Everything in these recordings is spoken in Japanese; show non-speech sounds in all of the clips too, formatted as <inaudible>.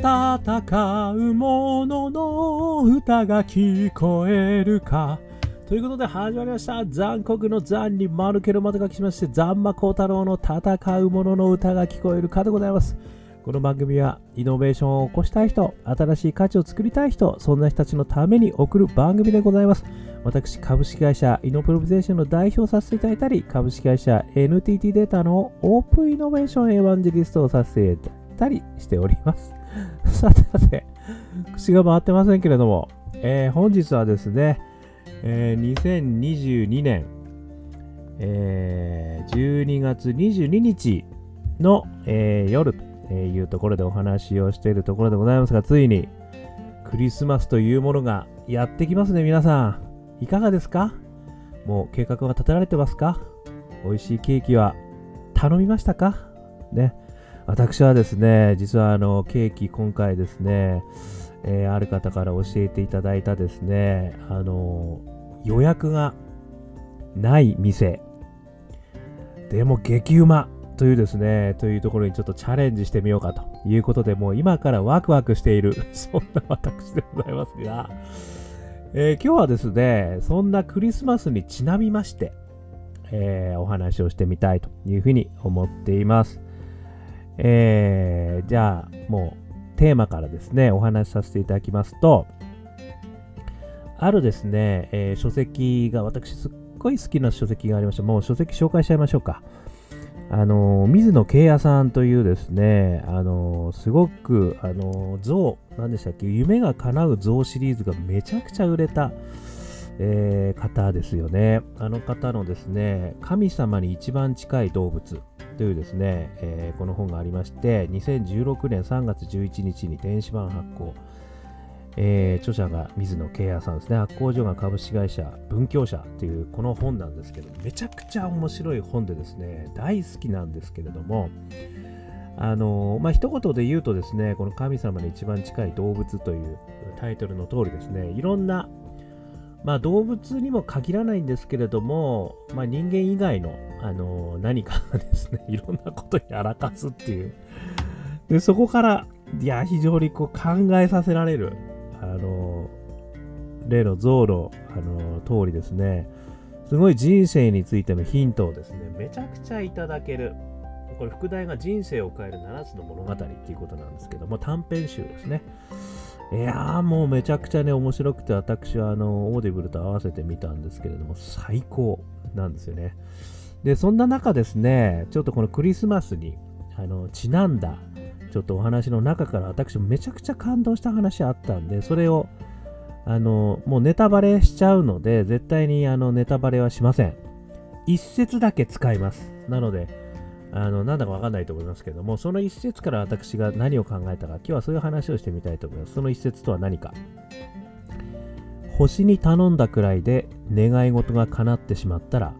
戦う者のの歌が聞こえるか。ということで始まりました。残酷の残に丸けるまと書きしまして残魔高太郎の戦う者のの歌が聞こえるかでございます。この番組はイノベーションを起こしたい人新しい価値を作りたい人そんな人たちのために送る番組でございます。私株式会社イノプロビゼーションの代表させていただいたり株式会社 NTT データのオープンイノベーションエヴァンジェリストをさせていたりしております <laughs> さてさて口が回ってませんけれども、えー、本日はですね、えー、2022年、えー、12月22日の、えー、夜というところでお話をしているところでございますが、ついにクリスマスというものがやってきますね、皆さん。いかがですか？もう計画は立てられてますか？美味しいケーキは頼みましたか？ね。私はですね、実はあのケーキ今回ですね、えー、ある方から教えていただいたですね、あの予約がない店、でも激うまというですね、というところにちょっとチャレンジしてみようかということで、もう今からワクワクしている、<laughs> そんな私でございますが、えー、今日はですね、そんなクリスマスにちなみまして、えー、お話をしてみたいというふうに思っています。えー、じゃあ、もうテーマからですね、お話しさせていただきますと、あるですね、えー、書籍が、私すっごい好きな書籍がありました。もう書籍紹介しちゃいましょうか。あの水野慶也さんというですね、あのすごく、あの像、何でしたっけ、夢が叶う像シリーズがめちゃくちゃ売れた、えー、方ですよね。あの方のですね、神様に一番近い動物というですね、えー、この本がありまして、2016年3月11日に電子版発行。えー、著者が水野慶也さんですね。発行所が株式会社文教社というこの本なんですけど、めちゃくちゃ面白い本でですね、大好きなんですけれども、あの、まあ、一言で言うとですね、この神様に一番近い動物というタイトルの通りですね、いろんなまあ、動物にも限らないんですけれども、まあ、人間以外の、あの、何かですね、<laughs> いろんなことにやらかすっていう。で、そこから、いや、非常にこう考えさせられる、あの、例の象の、あのー、通りですね、すごい人生についてのヒントをですね、めちゃくちゃいただける。これ、副題が人生を変える7つの物語っていうことなんですけども、短編集ですね。いやーもうめちゃくちゃね、面白くて、私はあの、オーディブルと合わせてみたんですけれども、最高なんですよね。で、そんな中ですね、ちょっとこのクリスマスに、あの、ちなんだ、ちょっとお話の中から私めちゃくちゃ感動した話あったんで、それを、あの、もうネタバレしちゃうので、絶対にあの、ネタバレはしません。一節だけ使います。なので、あの、なんだかわかんないと思いますけども、その一節から私が何を考えたか、今日はそういう話をしてみたいと思います。その一節とは何か。星に頼んだくらいで願い事が叶ってしまったら、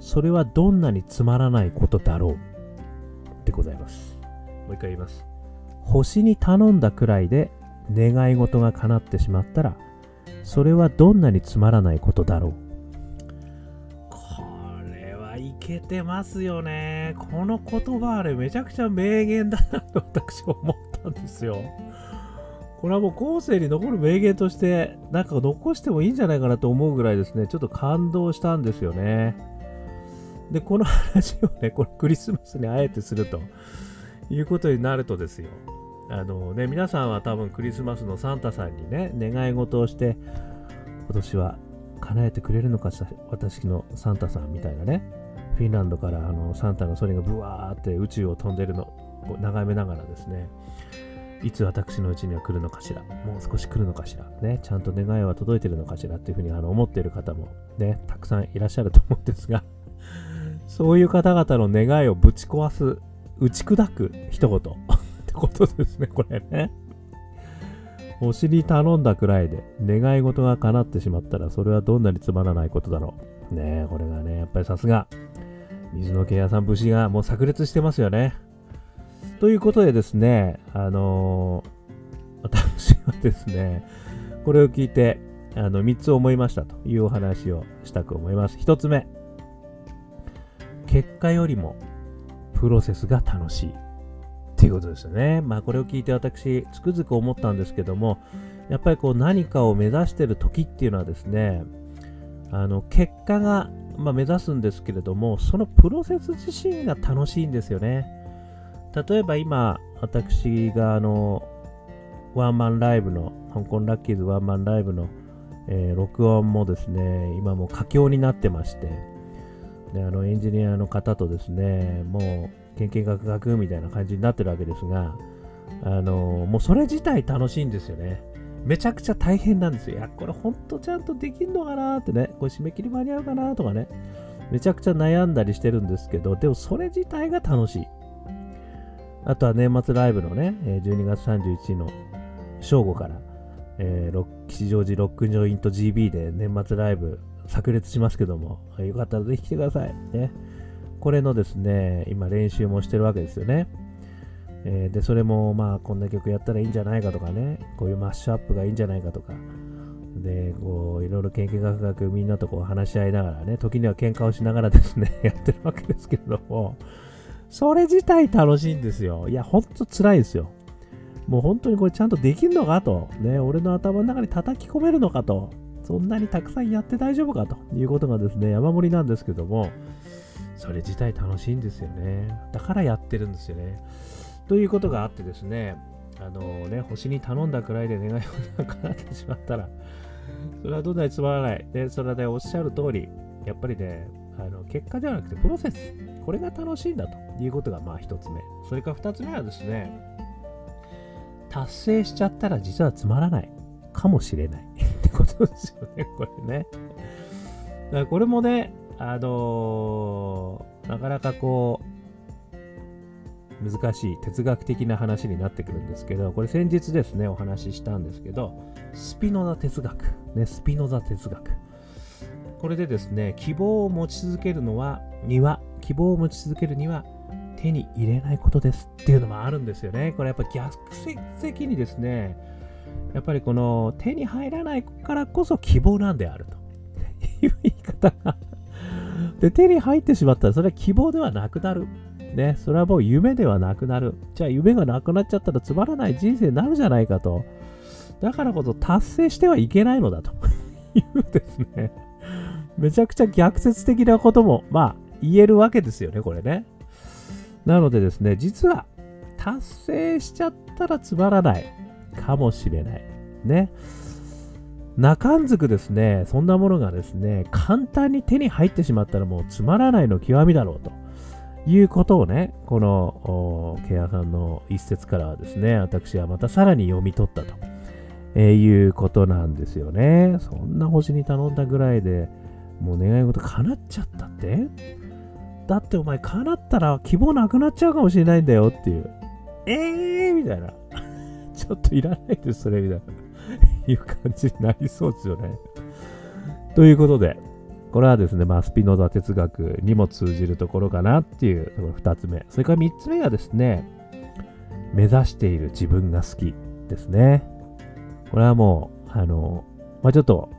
それはどんなにつまらないことだろうでございます。もう一回言います。星に頼んだくらいで願い事が叶ってしまったら、それはどんなにつまらないことだろうけてますよね。この言葉あれめちゃくちゃ名言だなと私は思ったんですよ。これはもう後世に残る名言として、なんか残してもいいんじゃないかなと思うぐらいですね、ちょっと感動したんですよね。で、この話をね、このクリスマスにあえてするということになるとですよ。あのね、皆さんは多分クリスマスのサンタさんにね、願い事をして、今年は叶えてくれるのかしら、私のサンタさんみたいなね、フィンランドからあのサンタのソリがブワーって宇宙を飛んでるの。を眺めながらですね、いつ私のうちには来るのかしら、もう少し来るのかしら、ね、ちゃんと願いは届いてるのかしらっていうふうにあの思っている方もね、たくさんいらっしゃると思うんですが、<laughs> そういう方々の願いをぶち壊す、打ち砕く一言。<laughs> ってことですね、これね。星に頼んだくらいで願い事が叶ってしまったらそれはどんなにつまらないことだろう。ね、これがね、やっぱりさすが。水野家屋さん節がもう炸裂してますよね。ということでですね、あのー、私はですね、これを聞いて、あの、3つ思いましたというお話をしたく思います。1つ目、結果よりもプロセスが楽しいってっていうことですよね。まあこれを聞いて私、つくづく思ったんですけども、やっぱりこう何かを目指してる時っていうのはですね、あの結果が、まあ、目指すんですけれども、そのプロセス自身が楽しいんですよね。例えば今、私があの、ワンマンライブの、香港ラッキーズワンマンライブの、えー、録音もですね、今も佳境になってまして、であのエンジニアの方とですね、もう、研究学学みたいな感じになってるわけですが、あのもうそれ自体楽しいんですよね。めちゃくちゃ大変なんですよ。いや、これほんとちゃんとできんのかなってね、これ締め切り間に合うかなとかね、めちゃくちゃ悩んだりしてるんですけど、でもそれ自体が楽しい。あとは年末ライブのね、12月31日の正午から、えー、吉祥寺ロックジョイント GB で年末ライブ炸裂しますけども、よかったらぜひ来てください。ね。これのですね、今練習もしてるわけですよね。えー、で、それもまあこんな曲やったらいいんじゃないかとかね、こういうマッシュアップがいいんじゃないかとか、で、こう、いろいろ研究学学みんなとこう話し合いながらね、時には喧嘩をしながらですね、<laughs> やってるわけですけれども、それ自体楽しいんですよ。いや、ほんと辛いですよ。もう本当にこれちゃんとできんのかと、ね、俺の頭の中に叩き込めるのかと、そんなにたくさんやって大丈夫かということがですね、山盛りなんですけども、それ自体楽しいんですよね。だからやってるんですよね。ということがあってですね、あのね、星に頼んだくらいで願いが叶ってしまったら、それはどんなにつまらない。で、それはね、おっしゃる通り、やっぱりね、あの結果ではなくてプロセス。これが楽しいんだということがまあ一つ目。それから二つ目はですね、達成しちゃったら実はつまらないかもしれないってことですよね、これね。だからこれもね、あのー、なかなかこう、難しい哲学的な話になってくるんですけど、これ先日ですね、お話ししたんですけど、スピノザ哲学。ね、スピノザ哲学。これでですね、希望を持ち続けるのは、には、希望を持ち続けるには、手に入れないことですっていうのもあるんですよね。これやっぱ逆説的にですね、やっぱりこの手に入らないからこそ希望なんであると <laughs> いう言い方がで、手に入ってしまったらそれは希望ではなくなる。ね、それはもう夢ではなくなる。じゃあ夢がなくなっちゃったらつまらない人生になるじゃないかと。だからこそ達成してはいけないのだというですね。めちゃくちゃ逆説的なことも、まあ、言えるわけですよね、これね。なのでですね、実は達成しちゃったらつまらないかもしれない。ね。中んずくですね、そんなものがですね、簡単に手に入ってしまったらもうつまらないの極みだろうと。いうことをね、この、ケアさんの一節からはですね、私はまたさらに読み取ったと、えー、いうことなんですよね。そんな星に頼んだぐらいでもう願い事叶っちゃったって？だってお前叶ったら希望なくなっちゃうかもしれないんだよっていう。えーみたいな。<laughs> ちょっといらないです、それみたいな。<laughs> いう感じになりそうですよね。ということで、これはですね、まあ、スピノザ哲学にも通じるところかなっていうところ2つ目。それから3つ目がですね、目指している自分が好きですね。これはもう、あの、まあ、ちょっと、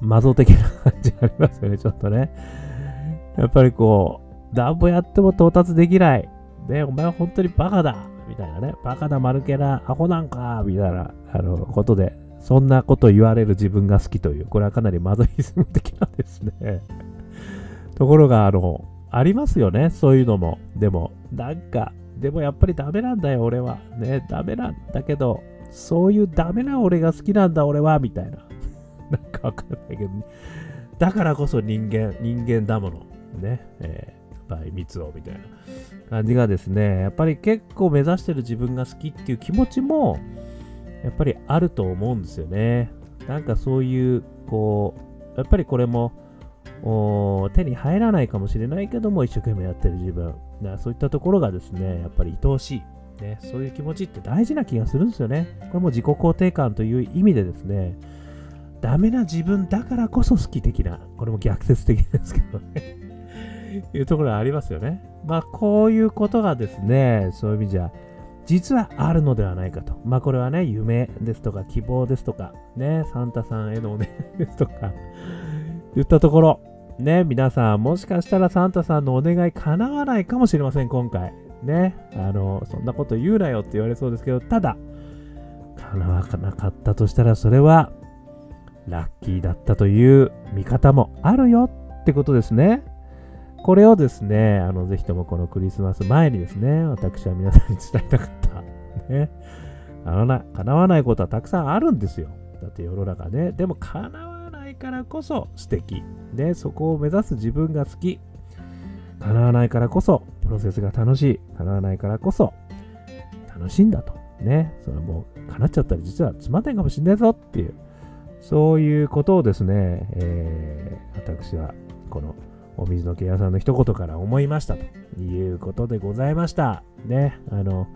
魔像的な感じありますよね、ちょっとね。やっぱりこう、ダンボやっても到達できない。ね、お前は本当にバカだみたいなね。バカだ、丸けな、アホなんかみたいな、あの、ことで、そんなこと言われる自分が好きという、これはかなりマゾヒズム的なんですね。<laughs> ところが、あの、ありますよね、そういうのも。でも、なんか、でもやっぱりダメなんだよ、俺は。ね、ダメなんだけど、そういうダメな俺が好きなんだ、俺は、みたいな。<laughs> なんかわかんないけど、だからこそ人間、人間だもの。ね、えー、バイ、三つを、みたいな感じがですね、やっぱり結構目指してる自分が好きっていう気持ちも、やっぱりあると思うんですよね。なんかそういう、こう、やっぱりこれも、手に入らないかもしれないけども、一生懸命やってる自分。そういったところがですね、やっぱり愛おしい。ね、そういう気持ちって大事な気がするんですよね。これも自己肯定感という意味でですね、ダメな自分だからこそ好き的な、これも逆説的ですけどね <laughs> いうところありますよね。まあ、こういうことがですね、そういう意味じゃ、実はあるのではないかと。まあこれはね、夢ですとか希望ですとか、ね、サンタさんへのお願いですとか、<laughs> 言ったところ、ね、皆さん、もしかしたらサンタさんのお願い叶わないかもしれません、今回。ね、あの、そんなこと言うなよって言われそうですけど、ただ、叶わなかったとしたら、それは、ラッキーだったという見方もあるよってことですね。これをですね、あの、ぜひともこのクリスマス前にですね、私は皆さんに伝えたかった。<laughs> ね。あのな、叶わないことはたくさんあるんですよ。だって世の中ね。でも叶わないからこそ素敵。で、そこを目指す自分が好き。叶わないからこそプロセスが楽しい。叶わないからこそ楽しいんだと。ね。それもう叶っちゃったら実はつまんないかもしんないぞっていう。そういうことをですね、えー、私はこのお水のケアさんの一言から思いましたということでございました。ね。あの、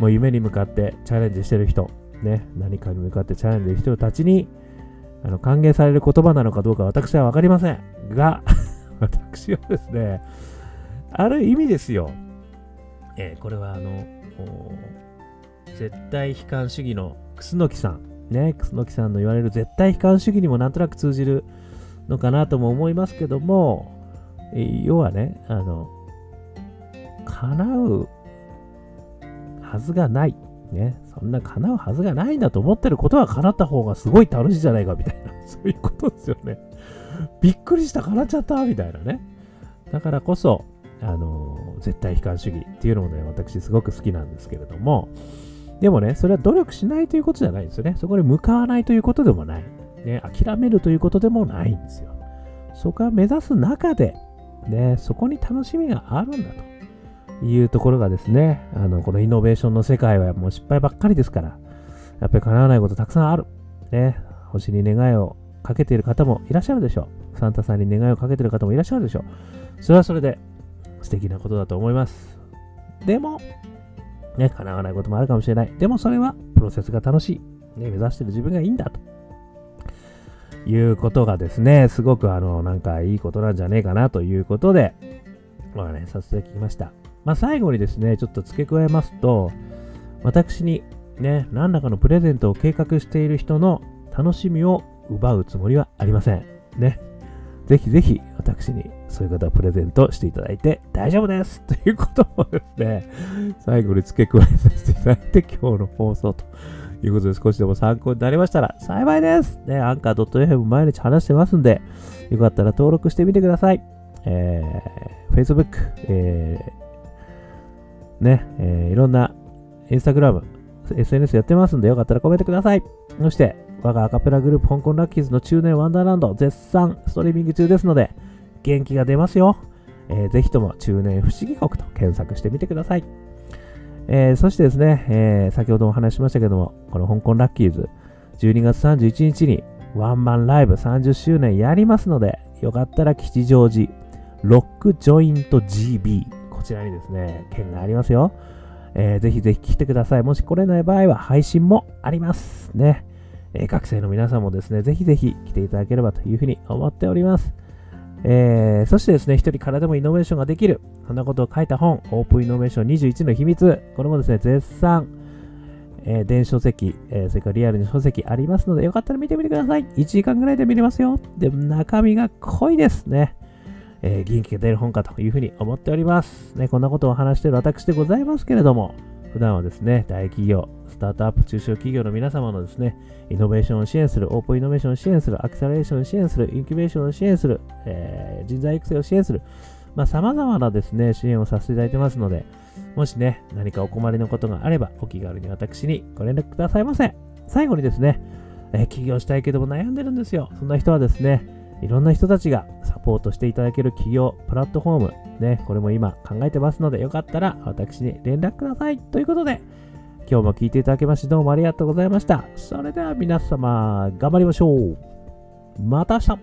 もう夢に向かってチャレンジしてる人、ね。何かに向かってチャレンジしてる人たちに、あの、歓迎される言葉なのかどうか私はわかりません。が、<laughs> 私はですね、ある意味ですよ。えー、これはあの、絶対悲観主義の楠木さん。ね、楠木さんの言われる絶対悲観主義にもなんとなく通じるのかなとも思いますけども、要はね、あの、叶うはずがない。ね、そんな叶うはずがないんだと思ってることは叶った方がすごい楽しいじゃないかみたいな、<laughs> そういうことですよね。びっくりした、叶っちゃったみたいなね。だからこそ、あの、絶対悲観主義っていうのもね、私すごく好きなんですけれども、でもね、それは努力しないということじゃないんですよね。そこで向かわないということでもない。ね、諦めるということでもないんですよ。そこは目指す中で、ね、そこに楽しみがあるんだというところがですね、あの、このイノベーションの世界はもう失敗ばっかりですから、やっぱり叶わないことたくさんある。ね、星に願いをかけている方もいらっしゃるでしょう。サンタさんに願いをかけている方もいらっしゃるでしょう。それはそれで素敵なことだと思います。でも、ね、叶わないこともあるかもしれない。でもそれはプロセスが楽しい。ね、目指してる自分がいいんだと。いうことがですね、すごくあの、なんかいいことなんじゃねえかなということで、まあね、させてきました。まあ最後にですね、ちょっと付け加えますと、私にね、何らかのプレゼントを計画している人の楽しみを奪うつもりはありません。ね。ぜひぜひ私にそういう方はプレゼントしていただいて大丈夫ですということをですね、最後に付け加えさせていただいて今日の放送ということで少しでも参考になりましたら幸いです。ね、アンカー .fm 毎日話してますんで、よかったら登録してみてください。えー、Facebook、えー、ね、えー、いろんな Instagram、SNS やってますんで、よかったらコメントください。そして、我がアカペラグループ香港ラッキーズの中年ワンダーランド絶賛ストリーミング中ですので、元気が出ますよ。えー、ぜひとも中年不思議国と検索してみてください。えー、そしてですね、えー、先ほども話しましたけども、この香港ラッキーズ、12月31日にワンマンライブ30周年やりますので、よかったら吉祥寺、ロックジョイント GB、こちらにですね、券がありますよ。えー、ぜひぜひ来てください。もし来れない場合は配信もありますね。えー、学生の皆さんもですね、ぜひぜひ来ていただければというふうに思っております。えー、そしてですね、一人からでもイノベーションができる。そんなことを書いた本、オープンイノベーション21の秘密。これもですね、絶賛、えー、電子書籍、えー、それからリアルに書籍ありますので、よかったら見てみてください。1時間ぐらいで見れますよ。でも中身が濃いですね。えー、元気が出る本かというふうに思っております。ね、こんなことを話している私でございますけれども、普段はですね、大企業、スタートアップ、中小企業の皆様のですね、イノベーションを支援する、オープンイノベーションを支援する、アクセラレーションを支援する、インキュベーションを支援する、えー、人材育成を支援する、まあ、様々なですね、支援をさせていただいてますので、もしね、何かお困りのことがあれば、お気軽に私にご連絡くださいませ。最後にですね、えー、起業したいけども悩んでるんですよ。そんな人はですね、いろんな人たちがサポートしていただける企業プラットフォーム、ね、これも今考えてますので、よかったら私に連絡ください。ということで、今日も聞いていただきましてどうもありがとうございました。それでは皆様、頑張りましょう。また明日